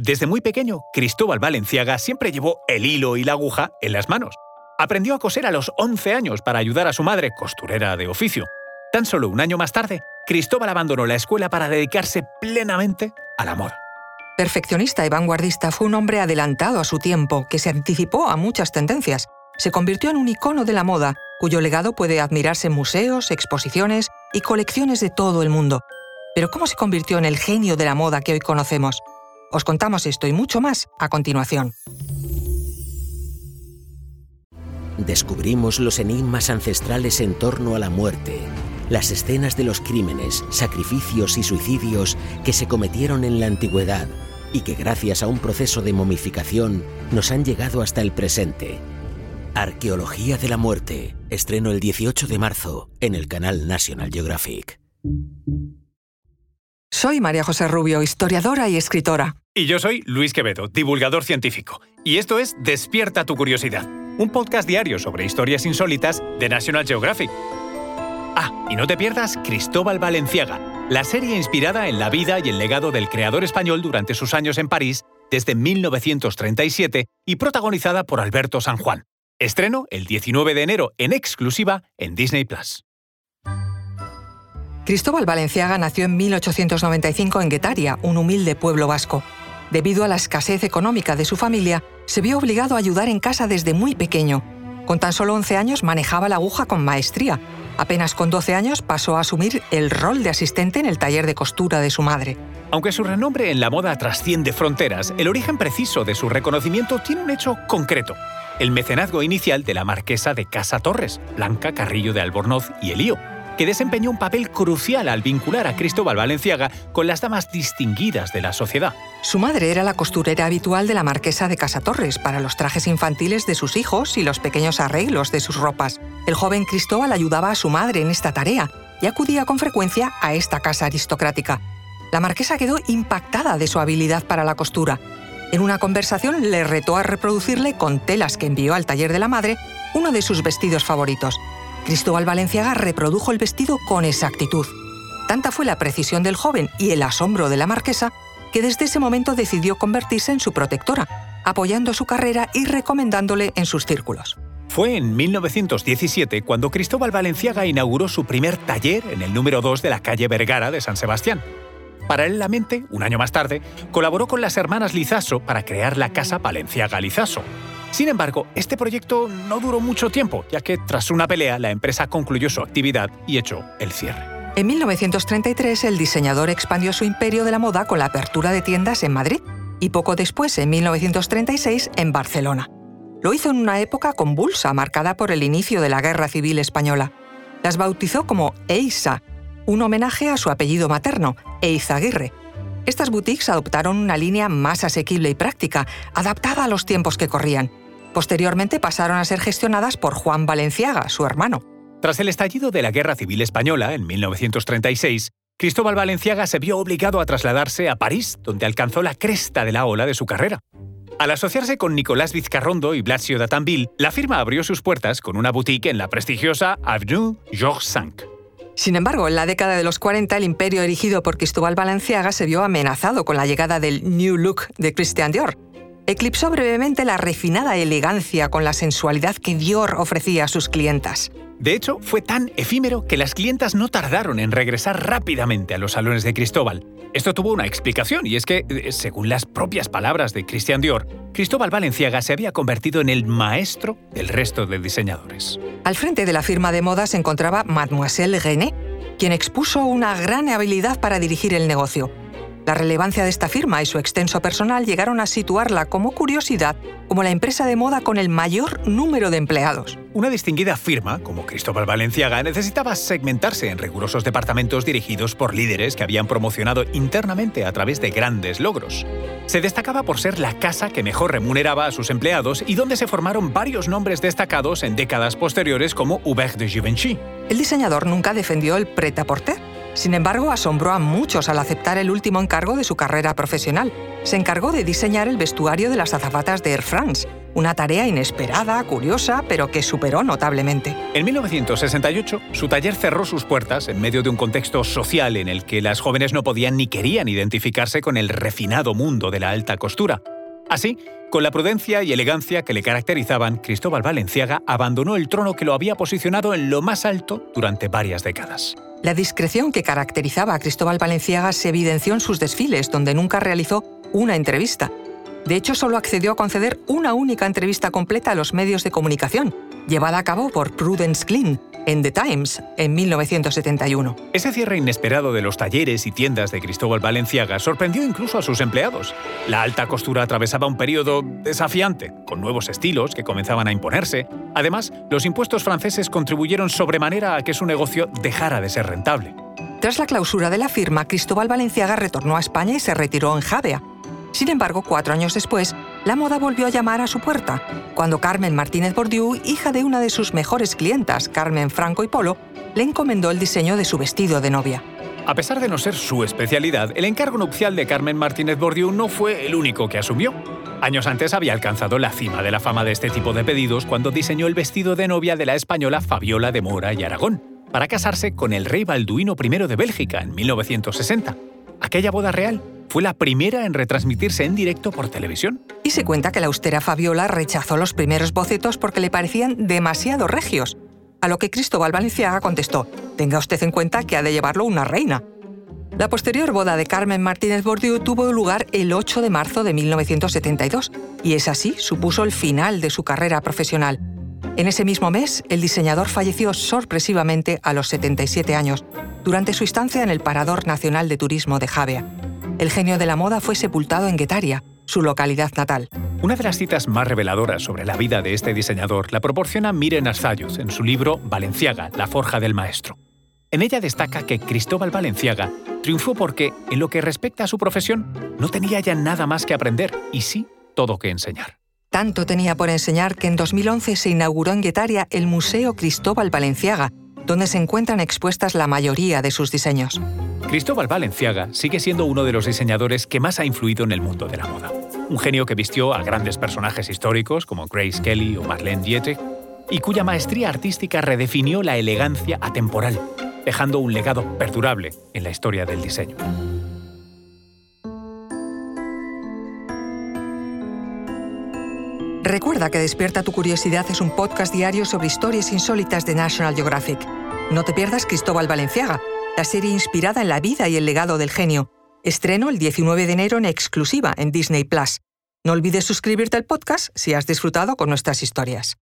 Desde muy pequeño, Cristóbal Valenciaga siempre llevó el hilo y la aguja en las manos. Aprendió a coser a los 11 años para ayudar a su madre, costurera de oficio. Tan solo un año más tarde, Cristóbal abandonó la escuela para dedicarse plenamente a la moda. Perfeccionista y vanguardista, fue un hombre adelantado a su tiempo, que se anticipó a muchas tendencias. Se convirtió en un icono de la moda, cuyo legado puede admirarse en museos, exposiciones y colecciones de todo el mundo. Pero ¿cómo se convirtió en el genio de la moda que hoy conocemos? Os contamos esto y mucho más a continuación. Descubrimos los enigmas ancestrales en torno a la muerte, las escenas de los crímenes, sacrificios y suicidios que se cometieron en la antigüedad y que gracias a un proceso de momificación nos han llegado hasta el presente. Arqueología de la muerte, estreno el 18 de marzo en el canal National Geographic. Soy María José Rubio, historiadora y escritora. Y yo soy Luis Quevedo, divulgador científico. Y esto es Despierta tu curiosidad, un podcast diario sobre historias insólitas de National Geographic. Ah, y no te pierdas Cristóbal Valenciaga, la serie inspirada en la vida y el legado del creador español durante sus años en París desde 1937 y protagonizada por Alberto San Juan. Estreno el 19 de enero en exclusiva en Disney Plus. Cristóbal Valenciaga nació en 1895 en Guetaria, un humilde pueblo vasco. Debido a la escasez económica de su familia, se vio obligado a ayudar en casa desde muy pequeño. Con tan solo 11 años manejaba la aguja con maestría. Apenas con 12 años pasó a asumir el rol de asistente en el taller de costura de su madre. Aunque su renombre en la moda trasciende fronteras, el origen preciso de su reconocimiento tiene un hecho concreto. El mecenazgo inicial de la marquesa de Casa Torres, Blanca Carrillo de Albornoz y Elío, que desempeñó un papel crucial al vincular a Cristóbal Valenciaga con las damas distinguidas de la sociedad. Su madre era la costurera habitual de la marquesa de Casatorres para los trajes infantiles de sus hijos y los pequeños arreglos de sus ropas. El joven Cristóbal ayudaba a su madre en esta tarea y acudía con frecuencia a esta casa aristocrática. La marquesa quedó impactada de su habilidad para la costura. En una conversación le retó a reproducirle con telas que envió al taller de la madre uno de sus vestidos favoritos. Cristóbal Valenciaga reprodujo el vestido con exactitud. Tanta fue la precisión del joven y el asombro de la marquesa que desde ese momento decidió convertirse en su protectora, apoyando su carrera y recomendándole en sus círculos. Fue en 1917 cuando Cristóbal Valenciaga inauguró su primer taller en el número 2 de la calle Vergara de San Sebastián. Paralelamente, un año más tarde, colaboró con las hermanas Lizaso para crear la Casa Valenciaga Lizaso, sin embargo, este proyecto no duró mucho tiempo, ya que tras una pelea la empresa concluyó su actividad y echó el cierre. En 1933 el diseñador expandió su imperio de la moda con la apertura de tiendas en Madrid y poco después, en 1936, en Barcelona. Lo hizo en una época convulsa marcada por el inicio de la Guerra Civil Española. Las bautizó como EISA, un homenaje a su apellido materno, Eizaguirre. Estas boutiques adoptaron una línea más asequible y práctica, adaptada a los tiempos que corrían. Posteriormente pasaron a ser gestionadas por Juan Valenciaga, su hermano. Tras el estallido de la Guerra Civil Española en 1936, Cristóbal Valenciaga se vio obligado a trasladarse a París, donde alcanzó la cresta de la ola de su carrera. Al asociarse con Nicolás Vizcarrondo y Blasio d'Atanville, la firma abrió sus puertas con una boutique en la prestigiosa Avenue Georges V. Sin embargo, en la década de los 40, el imperio erigido por Cristóbal Valenciaga se vio amenazado con la llegada del New Look de Christian Dior, eclipsó brevemente la refinada elegancia con la sensualidad que Dior ofrecía a sus clientas. De hecho, fue tan efímero que las clientas no tardaron en regresar rápidamente a los salones de Cristóbal. Esto tuvo una explicación, y es que, eh, según las propias palabras de Christian Dior, Cristóbal Valenciaga se había convertido en el maestro del resto de diseñadores. Al frente de la firma de moda se encontraba Mademoiselle René, quien expuso una gran habilidad para dirigir el negocio. La relevancia de esta firma y su extenso personal llegaron a situarla como curiosidad como la empresa de moda con el mayor número de empleados. Una distinguida firma, como Cristóbal Valenciaga, necesitaba segmentarse en rigurosos departamentos dirigidos por líderes que habían promocionado internamente a través de grandes logros. Se destacaba por ser la casa que mejor remuneraba a sus empleados y donde se formaron varios nombres destacados en décadas posteriores como Hubert de Givenchy. El diseñador nunca defendió el prêt-à-porter sin embargo, asombró a muchos al aceptar el último encargo de su carrera profesional. Se encargó de diseñar el vestuario de las azafatas de Air France, Una tarea inesperada, curiosa, pero que superó notablemente. En 1968, su taller cerró sus puertas en medio de un contexto social en el que las jóvenes no podían ni querían identificarse con el refinado mundo de la alta costura. Así, con la prudencia y elegancia que le caracterizaban, Cristóbal Valenciaga abandonó el trono que lo había posicionado en lo más alto durante varias décadas. La discreción que caracterizaba a Cristóbal Valenciaga se evidenció en sus desfiles, donde nunca realizó una entrevista. De hecho, solo accedió a conceder una única entrevista completa a los medios de comunicación, llevada a cabo por Prudence Glynn, en The Times en 1971. Ese cierre inesperado de los talleres y tiendas de Cristóbal Valenciaga sorprendió incluso a sus empleados. La alta costura atravesaba un periodo desafiante, con nuevos estilos que comenzaban a imponerse. Además, los impuestos franceses contribuyeron sobremanera a que su negocio dejara de ser rentable. Tras la clausura de la firma, Cristóbal Valenciaga retornó a España y se retiró en Javea, sin embargo, cuatro años después, la moda volvió a llamar a su puerta, cuando Carmen Martínez Bordiú, hija de una de sus mejores clientas, Carmen Franco y Polo, le encomendó el diseño de su vestido de novia. A pesar de no ser su especialidad, el encargo nupcial de Carmen Martínez Bordiú no fue el único que asumió. Años antes había alcanzado la cima de la fama de este tipo de pedidos cuando diseñó el vestido de novia de la española Fabiola de Mora y Aragón, para casarse con el rey Balduino I de Bélgica en 1960. Aquella boda real fue la primera en retransmitirse en directo por televisión. Y se cuenta que la austera Fabiola rechazó los primeros bocetos porque le parecían demasiado regios. A lo que Cristóbal Valenciaga contestó, tenga usted en cuenta que ha de llevarlo una reina. La posterior boda de Carmen Martínez Bordiú tuvo lugar el 8 de marzo de 1972 y es así supuso el final de su carrera profesional. En ese mismo mes, el diseñador falleció sorpresivamente a los 77 años, durante su estancia en el Parador Nacional de Turismo de Javea el genio de la moda fue sepultado en Guetaria, su localidad natal. Una de las citas más reveladoras sobre la vida de este diseñador la proporciona Miren Arzayuz en su libro Valenciaga, la forja del maestro. En ella destaca que Cristóbal Valenciaga triunfó porque, en lo que respecta a su profesión, no tenía ya nada más que aprender y sí todo que enseñar. Tanto tenía por enseñar que en 2011 se inauguró en Guetaria el Museo Cristóbal Valenciaga, donde se encuentran expuestas la mayoría de sus diseños. Cristóbal Valenciaga sigue siendo uno de los diseñadores que más ha influido en el mundo de la moda. Un genio que vistió a grandes personajes históricos como Grace Kelly o Marlene Dietrich y cuya maestría artística redefinió la elegancia atemporal, dejando un legado perdurable en la historia del diseño. Recuerda que Despierta tu Curiosidad es un podcast diario sobre historias insólitas de National Geographic. No te pierdas Cristóbal Valenciaga, la serie inspirada en la vida y el legado del genio. Estreno el 19 de enero en exclusiva en Disney Plus. No olvides suscribirte al podcast si has disfrutado con nuestras historias.